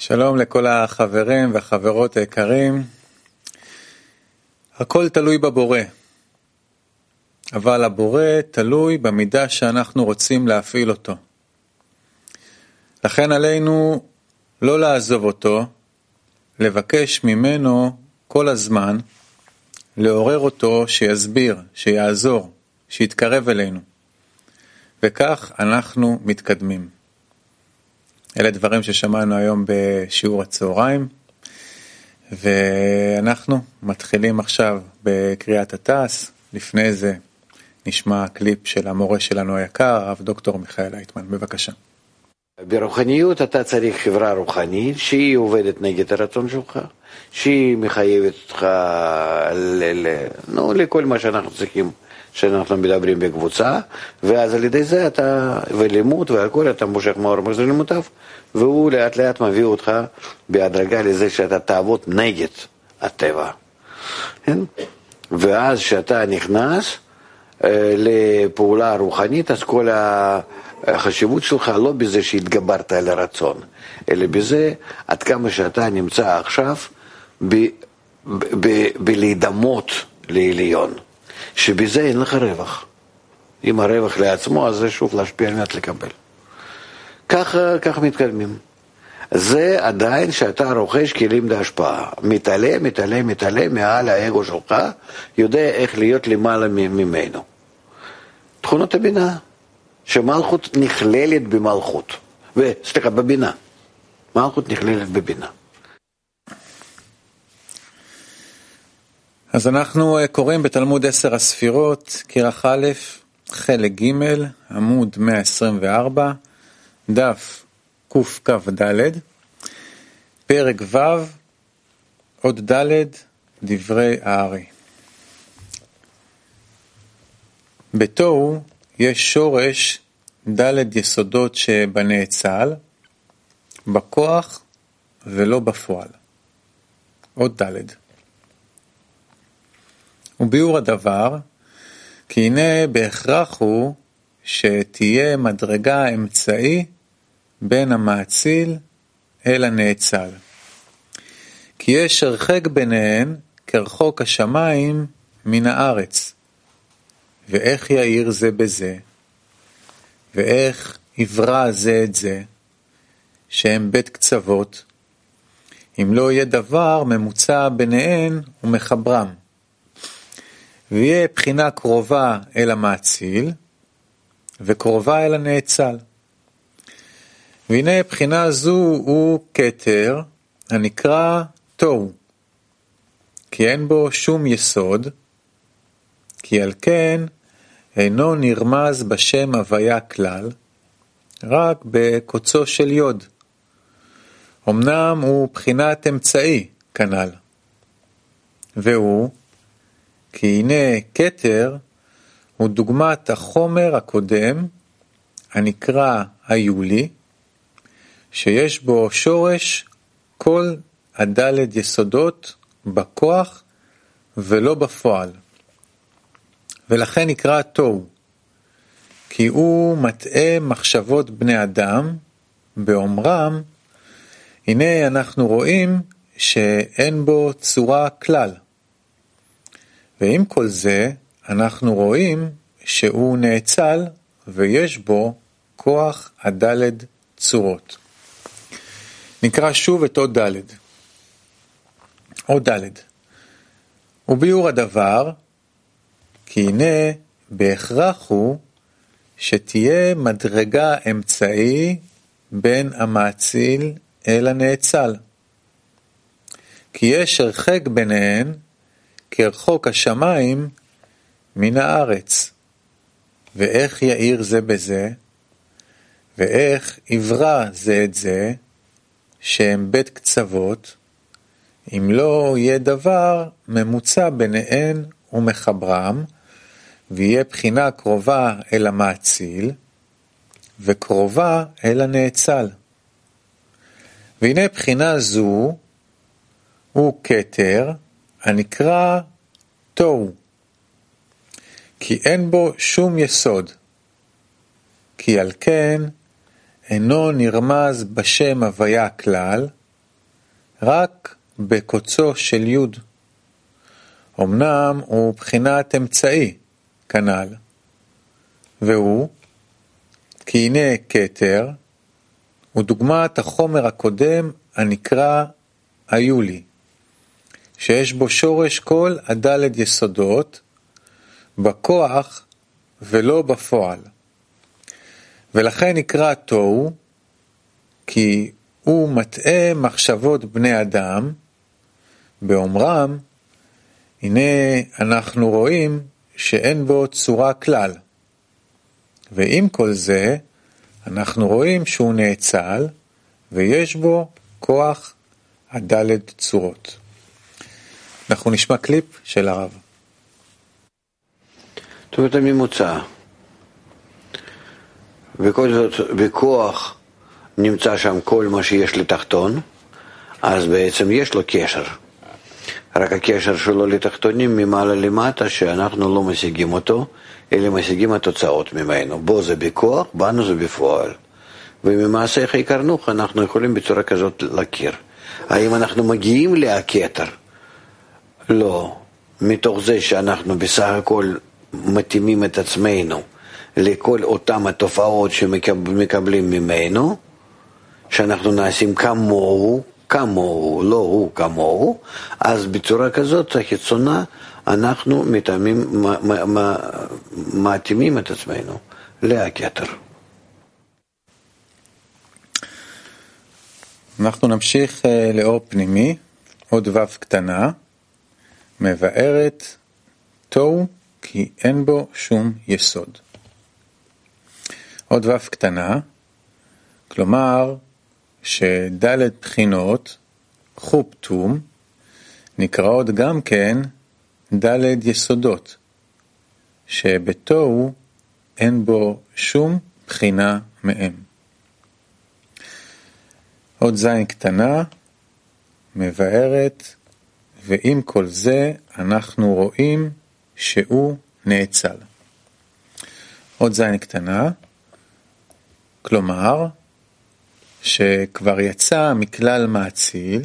שלום לכל החברים והחברות היקרים. הכל תלוי בבורא, אבל הבורא תלוי במידה שאנחנו רוצים להפעיל אותו. לכן עלינו לא לעזוב אותו, לבקש ממנו כל הזמן, לעורר אותו שיסביר, שיעזור, שיתקרב אלינו. וכך אנחנו מתקדמים. אלה דברים ששמענו היום בשיעור הצהריים, ואנחנו מתחילים עכשיו בקריאת התעש. לפני זה נשמע קליפ של המורה שלנו היקר, הרב דוקטור מיכאל אייטמן. בבקשה. ברוחניות אתה צריך חברה רוחנית שהיא עובדת נגד הרצון שלך, שהיא מחייבת אותך ל, ל, נו, לכל מה שאנחנו צריכים, שאנחנו מדברים בקבוצה, ואז על ידי זה אתה, ולימוד והכל, אתה מושך מאור מחזיר לימודיו, והוא לאט לאט מביא אותך בהדרגה לזה שאתה תעבוד נגד הטבע. כן? ואז כשאתה נכנס אה, לפעולה רוחנית, אז כל ה... החשיבות שלך לא בזה שהתגברת על הרצון, אלא בזה עד כמה שאתה נמצא עכשיו בלהידמות לעליון, שבזה אין לך רווח. אם הרווח לעצמו, אז זה שוב להשפיע על מנת לקבל. ככה, ככה מתקדמים. זה עדיין שאתה רוכש כלים להשפעה. מתעלה, מתעלה, מתעלה מעל האגו שלך, יודע איך להיות למעלה ממנו. תכונות הבינה. שמלכות נכללת במלכות, סליחה, בבינה. מלכות נכללת בבינה. אז אנחנו אה, קוראים בתלמוד עשר הספירות, כרך א', חלק ג', עמוד 124, דף קכ"ד, פרק ו', עוד ד', דברי הארי. בתוהו יש שורש ד' יסודות שבנאצל, בכוח ולא בפועל. עוד ד'. וביאור הדבר, כי הנה בהכרח הוא שתהיה מדרגה אמצעי בין המאציל אל הנאצל. כי יש הרחק ביניהן כרחוק השמיים מן הארץ. ואיך יאיר זה בזה, ואיך יברא זה את זה, שהם בית קצוות, אם לא יהיה דבר ממוצע ביניהן ומחברם. ויהיה בחינה קרובה אל המאציל, וקרובה אל הנאצל. והנה בחינה זו הוא כתר הנקרא תוהו, כי אין בו שום יסוד, כי על כן אינו נרמז בשם הוויה כלל, רק בקוצו של יוד. אמנם הוא בחינת אמצעי כנ"ל, והוא כי הנה כתר הוא דוגמת החומר הקודם הנקרא היולי, שיש בו שורש כל הדלת יסודות בכוח ולא בפועל. ולכן נקרא תוהו, כי הוא מטעה מחשבות בני אדם, באומרם, הנה אנחנו רואים שאין בו צורה כלל. ועם כל זה, אנחנו רואים שהוא נאצל ויש בו כוח הדלת צורות. נקרא שוב את עוד דלת. עוד דלת. וביאור הדבר, כי הנה בהכרח הוא שתהיה מדרגה אמצעי בין המאציל אל הנאצל. כי יש הרחק ביניהן כרחוק השמיים מן הארץ. ואיך יאיר זה בזה, ואיך יברא זה את זה, שהם בית קצוות, אם לא יהיה דבר ממוצע ביניהן ומחברם, ויהיה בחינה קרובה אל המאציל, וקרובה אל הנאצל. והנה בחינה זו הוא כתר הנקרא תוהו, כי אין בו שום יסוד, כי על כן אינו נרמז בשם הוויה כלל, רק בקוצו של יוד. אמנם הוא בחינת אמצעי, כנ"ל, והוא כי הנה כתר הוא דוגמת החומר הקודם הנקרא היולי, שיש בו שורש כל הדלת יסודות, בכוח ולא בפועל. ולכן נקרא תוהו, כי הוא מטעה מחשבות בני אדם, באומרם, הנה אנחנו רואים שאין בו צורה כלל. ועם כל זה, אנחנו רואים שהוא נאצל, ויש בו כוח הדלת צורות. אנחנו נשמע קליפ של הרב. זאת אומרת הממוצע. וכל זאת, בכוח נמצא שם כל מה שיש לתחתון, אז בעצם יש לו קשר. רק הקשר שלו לתחתונים ממעלה למטה, שאנחנו לא משיגים אותו, אלא משיגים התוצאות ממנו. בו זה בכוח, בנו זה בפועל. וממעשה איך הכרנוך אנחנו יכולים בצורה כזאת להכיר. האם אנחנו מגיעים להכתר? לא. מתוך זה שאנחנו בסך הכל מתאימים את עצמנו לכל אותם התופעות שמקבלים ממנו, שאנחנו נעשים כמוהו, כמוהו, לא הוא כמוהו, אז בצורה כזאת החיצונה אנחנו מתאימים, מתאימים את עצמנו להכתר. אנחנו נמשיך אה, לאור פנימי, עוד ו' קטנה, מבארת תוהו כי אין בו שום יסוד. עוד ו' קטנה, כלומר שד' בחינות, חופטום, נקראות גם כן ד' יסודות, שבתוהו אין בו שום בחינה מהם. עוד זין קטנה, מבארת, ועם כל זה אנחנו רואים שהוא נאצל. עוד זין קטנה, כלומר, שכבר יצא מכלל מאציל,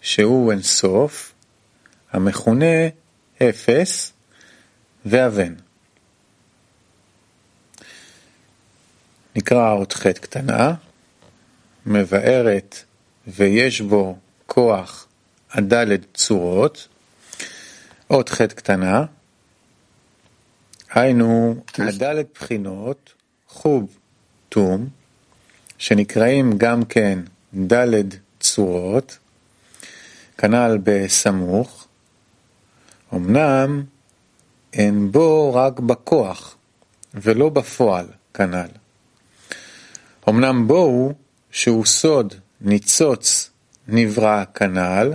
שהוא אינסוף, המכונה אפס ואבן. נקרא עוד ח' קטנה, מבארת ויש בו כוח הדלת צורות, עוד ח' קטנה, היינו הדלת בחינות, חוב תום, שנקראים גם כן דלת צורות, כנ"ל בסמוך, אמנם אין בו רק בכוח ולא בפועל, כנ"ל. אמנם בו שהוא סוד ניצוץ נברא כנ"ל,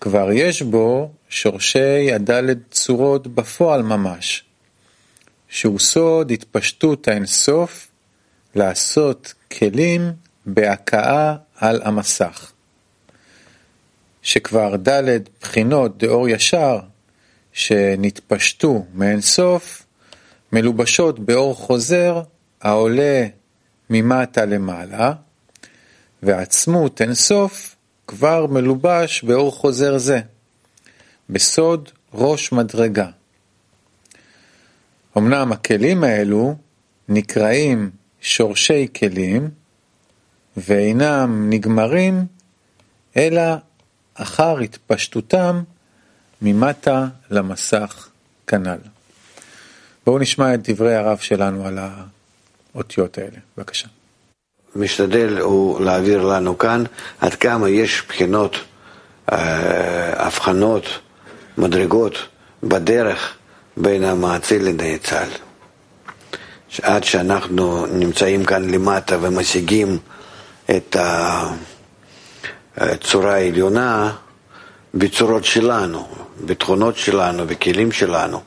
כבר יש בו שורשי הדלת צורות בפועל ממש, שהוא סוד התפשטות האינסוף לעשות כלים בהכאה על המסך. שכבר ד' בחינות דאור ישר שנתפשטו מאינסוף, מלובשות באור חוזר העולה ממטה למעלה, ועצמות אינסוף כבר מלובש באור חוזר זה, בסוד ראש מדרגה. אמנם הכלים האלו נקראים שורשי כלים, ואינם נגמרים, אלא אחר התפשטותם ממטה למסך כנ"ל. בואו נשמע את דברי הרב שלנו על האותיות האלה. בבקשה. משתדל הוא להעביר לנו כאן עד כמה יש בחינות, אה, הבחנות, מדרגות בדרך בין המאציל לנאצל. עד שאנחנו נמצאים כאן למטה ומשיגים את הצורה העליונה בצורות שלנו, בתכונות שלנו, בכלים שלנו.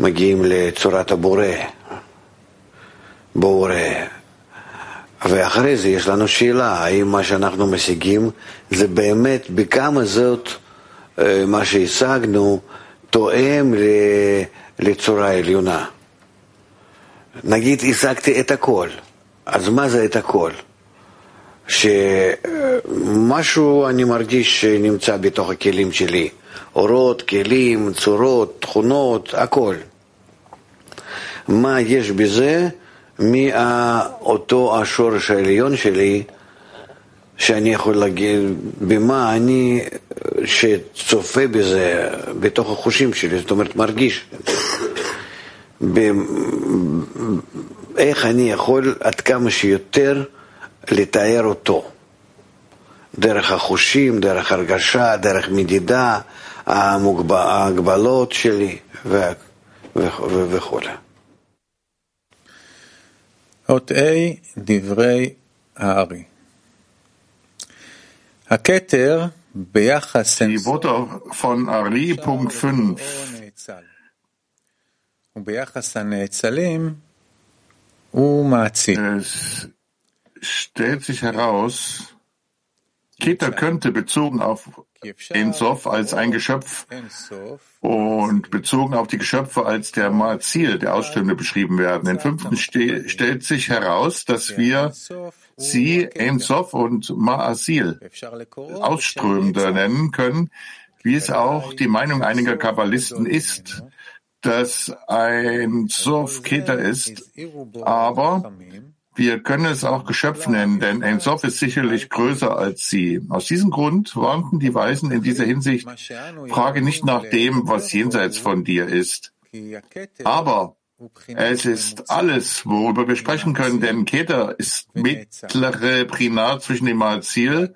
מגיעים לצורת הבורא, בורא. ואחרי זה יש לנו שאלה, האם מה שאנחנו משיגים זה באמת, בכמה זאת, אה, מה שהשגנו, תואם לצורה העליונה. נגיד השגתי את הכל, אז מה זה את הכל? שמשהו אני מרגיש שנמצא בתוך הכלים שלי, אורות, כלים, צורות, תכונות, הכל. מה יש בזה מאותו השורש העליון שלי, שאני יכול להגיד, במה אני, שצופה בזה, בתוך החושים שלי, זאת אומרת, מרגיש. איך אני יכול עד כמה שיותר לתאר אותו. דרך החושים, דרך הרגשה, דרך מדידה, ההגבלות שלי וכו'. אות A, דברי הארי. הכתר ביחס... Die Worte von Ari, Punkt 5. Es stellt sich heraus, Keter könnte bezogen auf Ensof als ein Geschöpf und bezogen auf die Geschöpfe als der Maazil, der Ausstellende beschrieben werden. Im fünften ste stellt sich heraus, dass wir sie Ensof und Maazil Ausströmende nennen können, wie es auch die Meinung einiger Kabbalisten ist, dass ein Sof Keter ist, aber wir können es auch Geschöpf nennen, denn ein Sof ist sicherlich größer als sie. Aus diesem Grund warnten die Weisen in dieser Hinsicht, frage nicht nach dem, was jenseits von dir ist. Aber es ist alles, worüber wir sprechen können, denn Keter ist mittlere Prinar zwischen dem Malziel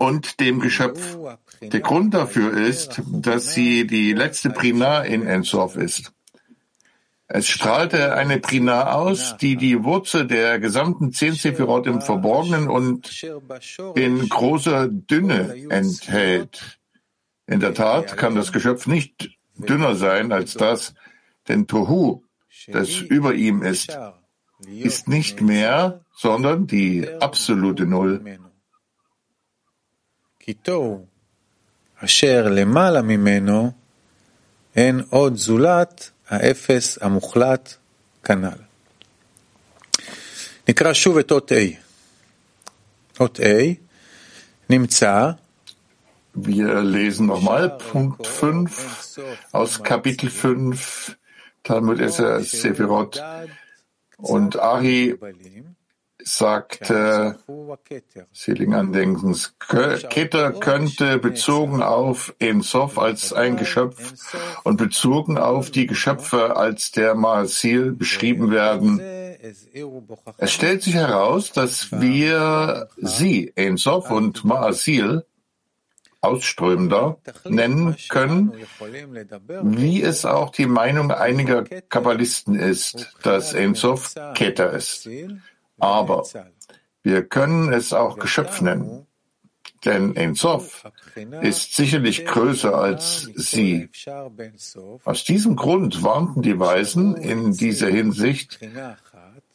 und dem Geschöpf. Der Grund dafür ist, dass sie die letzte Prinar in Ensof ist. Es strahlte eine Prina aus, die die Wurzel der gesamten zehn Sephirot im Verborgenen und in großer Dünne enthält. In der Tat kann das Geschöpf nicht dünner sein als das, denn Tohu, das über ihm ist, ist nicht mehr, sondern die absolute Null. אשר למעלה ממנו אין עוד זולת האפס המוחלט כנ"ל. נקרא שוב את אות A. אות A נמצא Wir lesen nochmal Punkt 5 aus Kapitel 5, Talmud Esser Sephirot. Und Ari sagte Seligen Andenkens, Keter könnte bezogen auf Ensof als ein Geschöpf und bezogen auf die Geschöpfe als der Maasil beschrieben werden. Es stellt sich heraus, dass wir sie, Ensof und Maasil, Ausströmender nennen können, wie es auch die Meinung einiger Kabbalisten ist, dass Ensof Keter ist. Aber wir können es auch Geschöpf nennen, denn Ein Sof ist sicherlich größer als sie. Aus diesem Grund warnten die Weisen in dieser Hinsicht,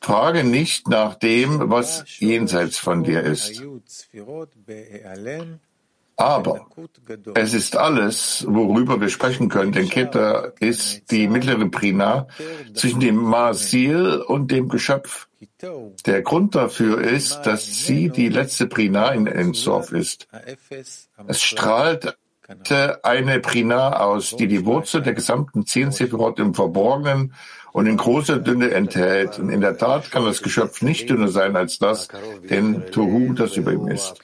frage nicht nach dem, was jenseits von dir ist. Aber es ist alles, worüber wir sprechen können, denn Keter ist die mittlere Prina zwischen dem Masil und dem Geschöpf. Der Grund dafür ist, dass sie die letzte Prina in Ensorf ist. Es strahlt eine Prina aus, die die Wurzel der gesamten zehn Sephirot im Verborgenen und in großer Dünne enthält. Und in der Tat kann das Geschöpf nicht dünner sein als das, denn Tohu, das über ihm ist,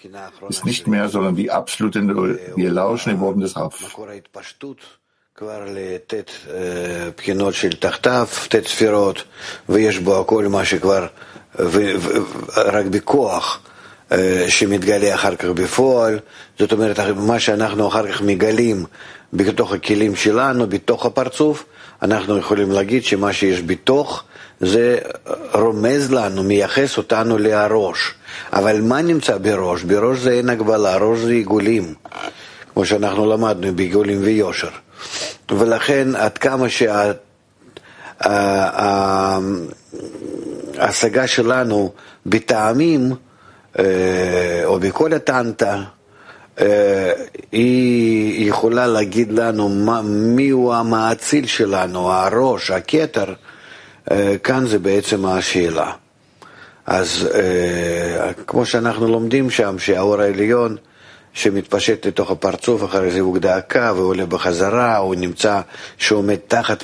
ist nicht mehr, sondern die absolute Null. Wir lauschen im Worten des Raff. כבר בכוח שמתגלה אחר כך בפועל, זאת אומרת, מה שאנחנו אחר כך מגלים בתוך הכלים שלנו, בתוך הפרצוף, אנחנו יכולים להגיד שמה שיש בתוך זה רומז לנו, מייחס אותנו להראש. אבל מה נמצא בראש? בראש זה אין הגבלה, ראש זה עיגולים, כמו שאנחנו למדנו בעיגולים ויושר. ולכן עד כמה שההשגה שלנו בטעמים, או בכל הטנטה, היא יכולה להגיד לנו מיהו המאציל שלנו, הראש, הכתר, כאן זה בעצם השאלה. אז כמו שאנחנו לומדים שם, שהאור העליון שמתפשט לתוך הפרצוף, אחרי זיווג דאקה ועולה בחזרה, הוא נמצא, שעומד תחת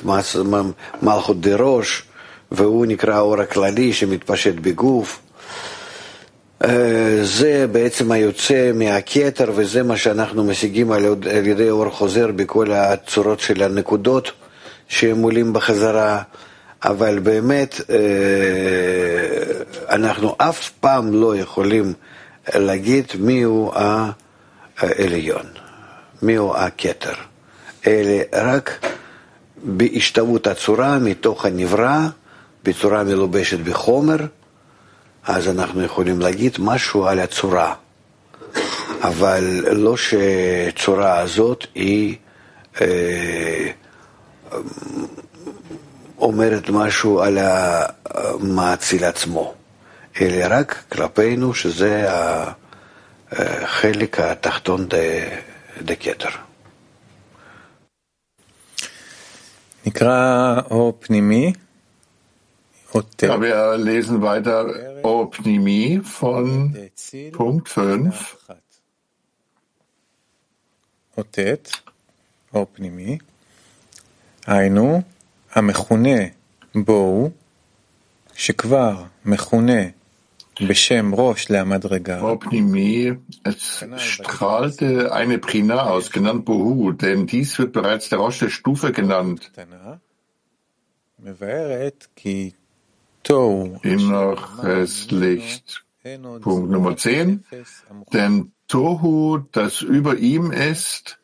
מלכות דראש, והוא נקרא האור הכללי שמתפשט בגוף. זה בעצם היוצא מהכתר, וזה מה שאנחנו משיגים על ידי אור חוזר בכל הצורות של הנקודות שהם עולים בחזרה. אבל באמת אנחנו אף פעם לא יכולים להגיד מיהו העליון, מיהו הכתר, אלא רק בהשתוות הצורה מתוך הנברא, בצורה מלובשת בחומר, אז אנחנו יכולים להגיד משהו על הצורה, אבל לא שצורה הזאת היא אה, אומרת משהו על המאציל עצמו, אלא רק כלפינו שזה החלק התחתון דקטר. נקרא אור פנימי. Ja, wir lesen weiter Opnimie von Punkt 5. אותת, אור פנימי, היינו המכונה בואו, שכבר מכונה בשם ראש להמדרגה. Opnimie, es strahlte eine Prina aus, genannt Bohu, denn dies wird bereits der Rosh der Stufe genannt. Inneres Licht. Punkt Nummer 10. Denn Tohu, das über ihm ist,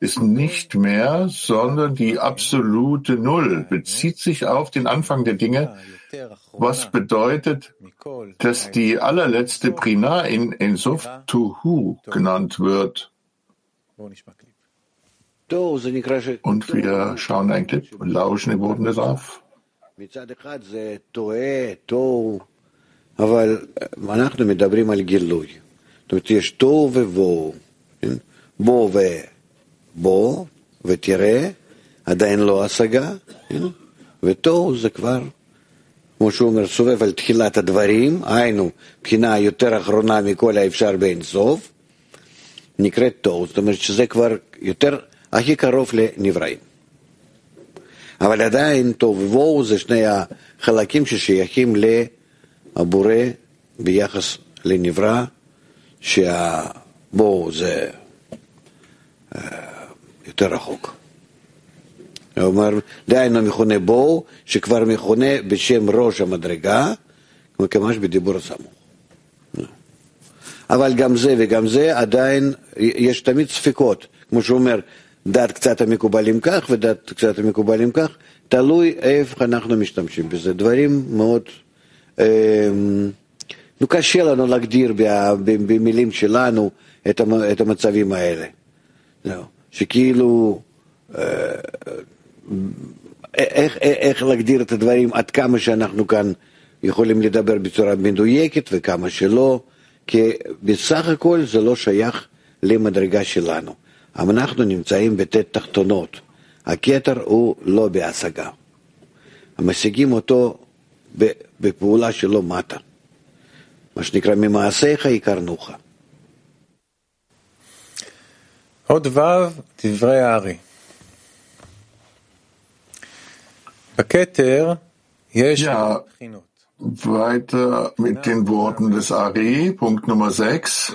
ist nicht mehr, sondern die absolute Null, bezieht sich auf den Anfang der Dinge, was bedeutet, dass die allerletzte Prina in Ensof Tuhu genannt wird. Und wir schauen ein Clip und lauschen im Boden darauf. מצד אחד זה טועה, תוהו, אבל אנחנו מדברים על גילוי. זאת אומרת, יש תוהו ובוהו. בוא ובוא ותראה, עדיין לא השגה, ותוהו זה כבר, כמו שהוא אומר, סובב על תחילת הדברים, היינו, בחינה יותר אחרונה מכל האפשר באין סוף, נקראת תוהו, זאת אומרת שזה כבר יותר, הכי קרוב לנבראים. אבל עדיין טוב ובואו זה שני החלקים ששייכים לבורא ביחס לנברא, שהבואו זה יותר רחוק. אומר, דהיינו מכונה בואו, שכבר מכונה בשם ראש המדרגה, כמש בדיבור הסמוך. אבל גם זה וגם זה עדיין יש תמיד ספקות, כמו שהוא אומר, דת קצת המקובלים כך ודת קצת המקובלים כך, תלוי איפה אנחנו משתמשים בזה. דברים מאוד... אה, קשה לנו להגדיר במילים שלנו את המצבים האלה. שכאילו... אה, איך, איך להגדיר את הדברים עד כמה שאנחנו כאן יכולים לדבר בצורה מדויקת וכמה שלא, כי בסך הכל זה לא שייך למדרגה שלנו. אבל אנחנו נמצאים בט' תחתונות. הכתר הוא לא בהשגה. משיגים אותו בפעולה שלו מטה. מה שנקרא, ממעשיך יקרנוך. עוד ו' דברי הארי. בכתר יש בחינות. Weiter mit den Worten des Ari, Punkt Nummer 6.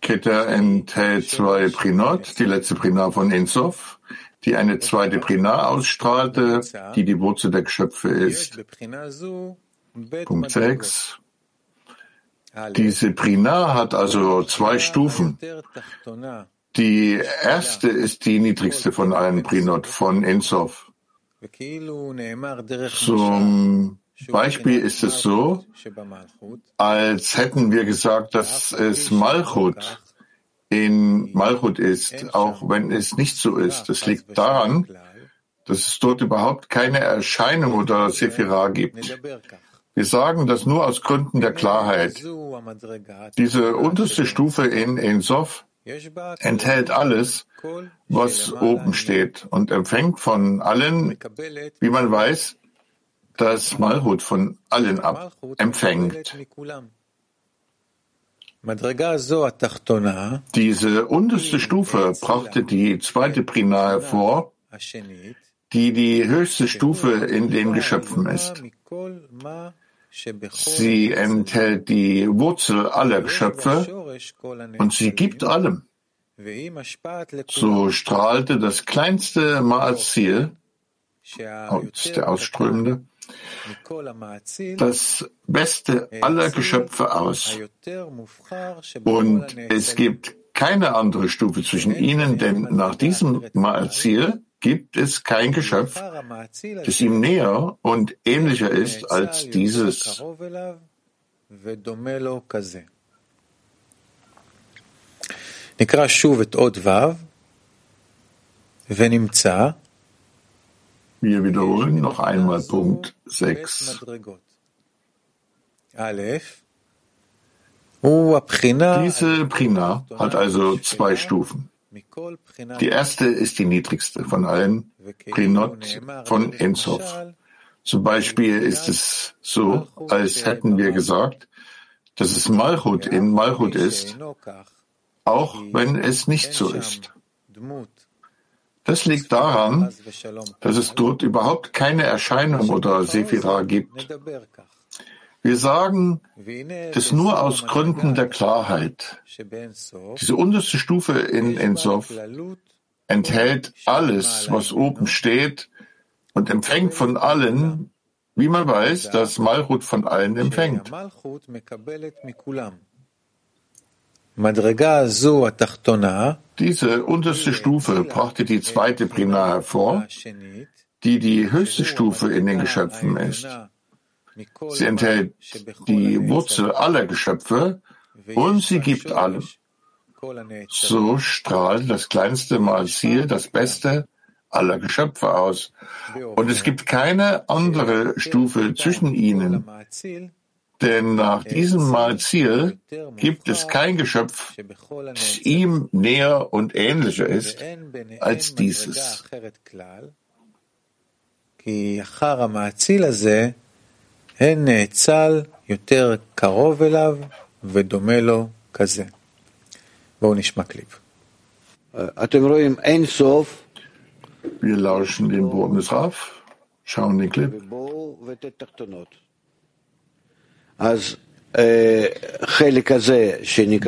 Keter enthält zwei Prinot, die letzte Prina von Ensof, die eine zweite Prina ausstrahlte, die die Wurzel der Geschöpfe ist. Punkt 6. Diese Prina hat also zwei Stufen. Die erste ist die niedrigste von allen Prinot, von Ensof. Zum Beispiel ist es so, als hätten wir gesagt, dass es Malchut in Malchut ist, auch wenn es nicht so ist. Es liegt daran, dass es dort überhaupt keine Erscheinung oder Sephira gibt. Wir sagen das nur aus Gründen der Klarheit. Diese unterste Stufe in Ensof enthält alles, was oben steht und empfängt von allen, wie man weiß, das Malchut von allen ab empfängt. Diese unterste Stufe brachte die zweite Prina hervor, die die höchste Stufe in den Geschöpfen ist. Sie enthält die Wurzel aller Geschöpfe und sie gibt allem. So strahlte das kleinste Maazil, der Ausströmende, das Beste aller Geschöpfe aus. Und es gibt keine andere Stufe zwischen ihnen, denn nach diesem Maazil gibt es kein Geschöpf, das ihm näher und ähnlicher ist als dieses. נקרא שוב את עוד ו' ונמצא wir wiederholen noch einmal Punkt 6. Diese Prina hat also zwei Stufen. Die erste ist die niedrigste von allen Prinot von Ensof. Zum Beispiel ist es so, als hätten wir gesagt, dass es Malchut in Malchut ist, auch wenn es nicht so ist. Das liegt daran, dass es dort überhaupt keine Erscheinung oder Sephira gibt. Wir sagen das nur aus Gründen der Klarheit. Diese unterste Stufe in Ensof enthält alles, was oben steht und empfängt von allen, wie man weiß, dass Malchut von allen empfängt. Diese unterste Stufe brachte die zweite Prima hervor, die die höchste Stufe in den Geschöpfen ist. Sie enthält die Wurzel aller Geschöpfe und sie gibt allem. So strahlt das kleinste Mal Ziel das Beste aller Geschöpfe aus. Und es gibt keine andere Stufe zwischen ihnen, denn nach diesem Malziel gibt es kein Geschöpf, das ihm näher und ähnlicher ist als dieses. Wir lauschen dem Worten des Raf, schauen den Clip.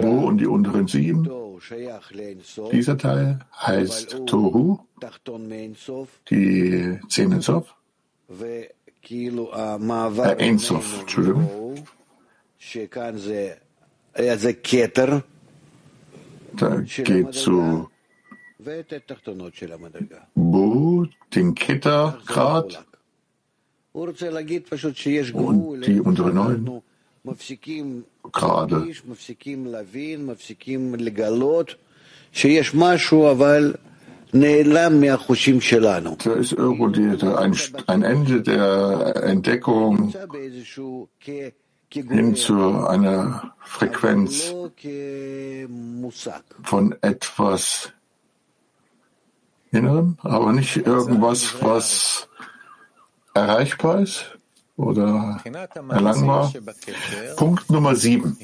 Bu und die unteren sieben. Dieser Teil heißt Tohu, die Zehn Sof, Ensof, Entschuldigung. Da geht zu Bu, den Kettergrad und die untere neun gerade. Da ist irgendwo die, ein, ein Ende der Entdeckung hin zu einer Frequenz von etwas Innerem, aber nicht irgendwas, was erreichbar ist oder erlangbar. Punkt Nummer sieben.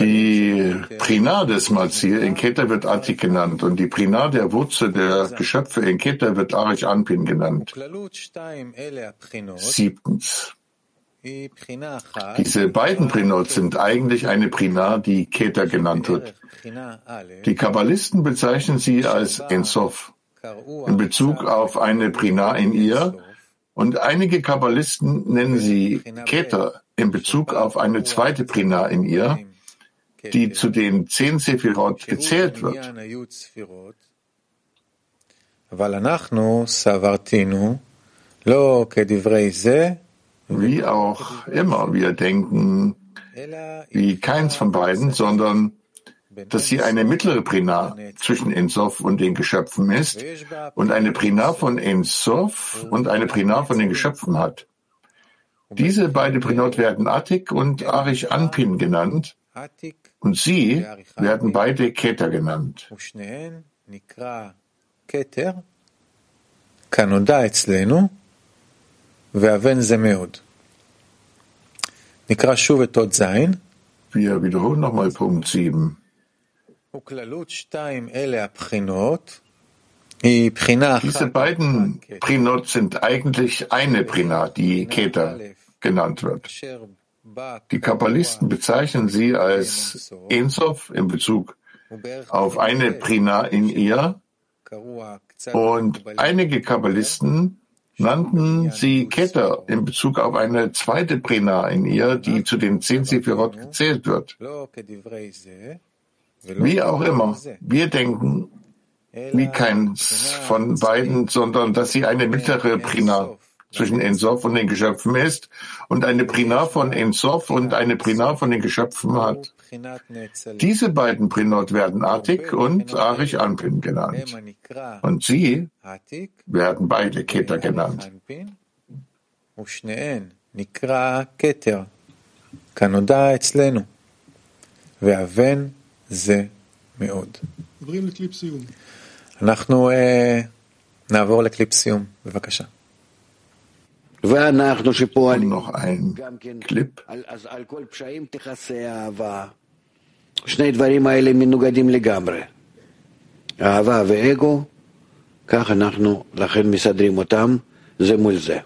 Die Prina des Mazir in Keter wird Atik genannt und die Prina der Wurzel der Geschöpfe in Keter wird Arich Anpin genannt. Siebtens. Diese beiden Prinot sind eigentlich eine Prina, die Keter genannt wird. Die Kabbalisten bezeichnen sie als Ensof in Bezug auf eine Prina in ihr. Und einige Kabbalisten nennen sie Keter in Bezug auf eine zweite Prina in ihr, die zu den zehn Sephirot gezählt wird. Wie auch immer wir denken, wie keins von beiden, sondern dass sie eine mittlere Prina zwischen Ensof und den Geschöpfen ist und eine Prina von Ensof und eine Prina von den Geschöpfen hat. Diese beiden Prinot werden Atik und Arich Anpin genannt und sie werden beide Keter genannt. Wir wiederholen nochmal Punkt 7. Diese beiden Prinot sind eigentlich eine Prina, die Keter genannt wird. Die Kabbalisten bezeichnen sie als Ensof in Bezug auf eine Prina in ihr. und einige Kabbalisten nannten sie Keter in Bezug auf eine zweite Prina in ihr, die zu den zehn Sephirot gezählt wird. Wie auch immer, wir denken wie keins von beiden, sondern dass sie eine mittlere Prina zwischen Ensof und den Geschöpfen ist und eine Prina von Ensof und eine Prina von den Geschöpfen hat. Diese beiden Prinot werden Atik und Arich Anpin genannt. Und sie werden beide Keter genannt. כנודע אצלנו, והבן זה מאוד. עוברים לקליפ סיום. אנחנו אה, נעבור לקליפ סיום, בבקשה. ואנחנו שפועלים noch ein גם כן, Clip. על, אז על כל פשעים תכסה אהבה. שני דברים האלה מנוגדים לגמרי. אהבה ואגו, כך אנחנו לכן מסדרים אותם זה מול זה.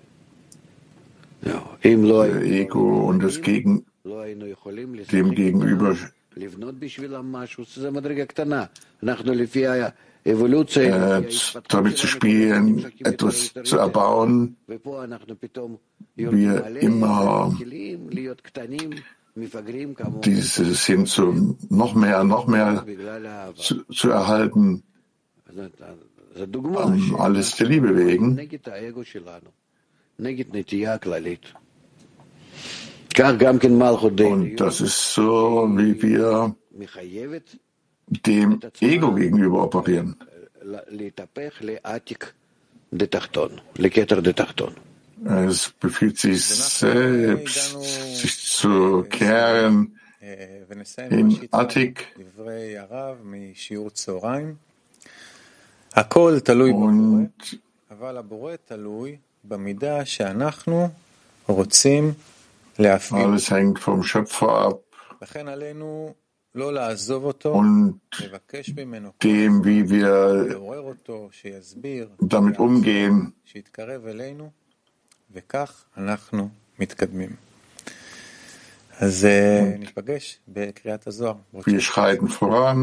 זהו. אם לא, Der Ego und das Gegen, לא היינו יכולים לשחק dem Gegenüber damit zu spielen, etwas zu erbauen. Wir immer dieses hin zu noch mehr, noch mehr zu, zu erhalten, alles der Liebe wegen. Und das ist so, wie wir dem Ego gegenüber operieren. Es befiehlt sich selbst, sich zu kehren in Attik. Und alles hängt vom Schöpfer ab. und dem, wie wir damit umgehen. Wir schreiten voran.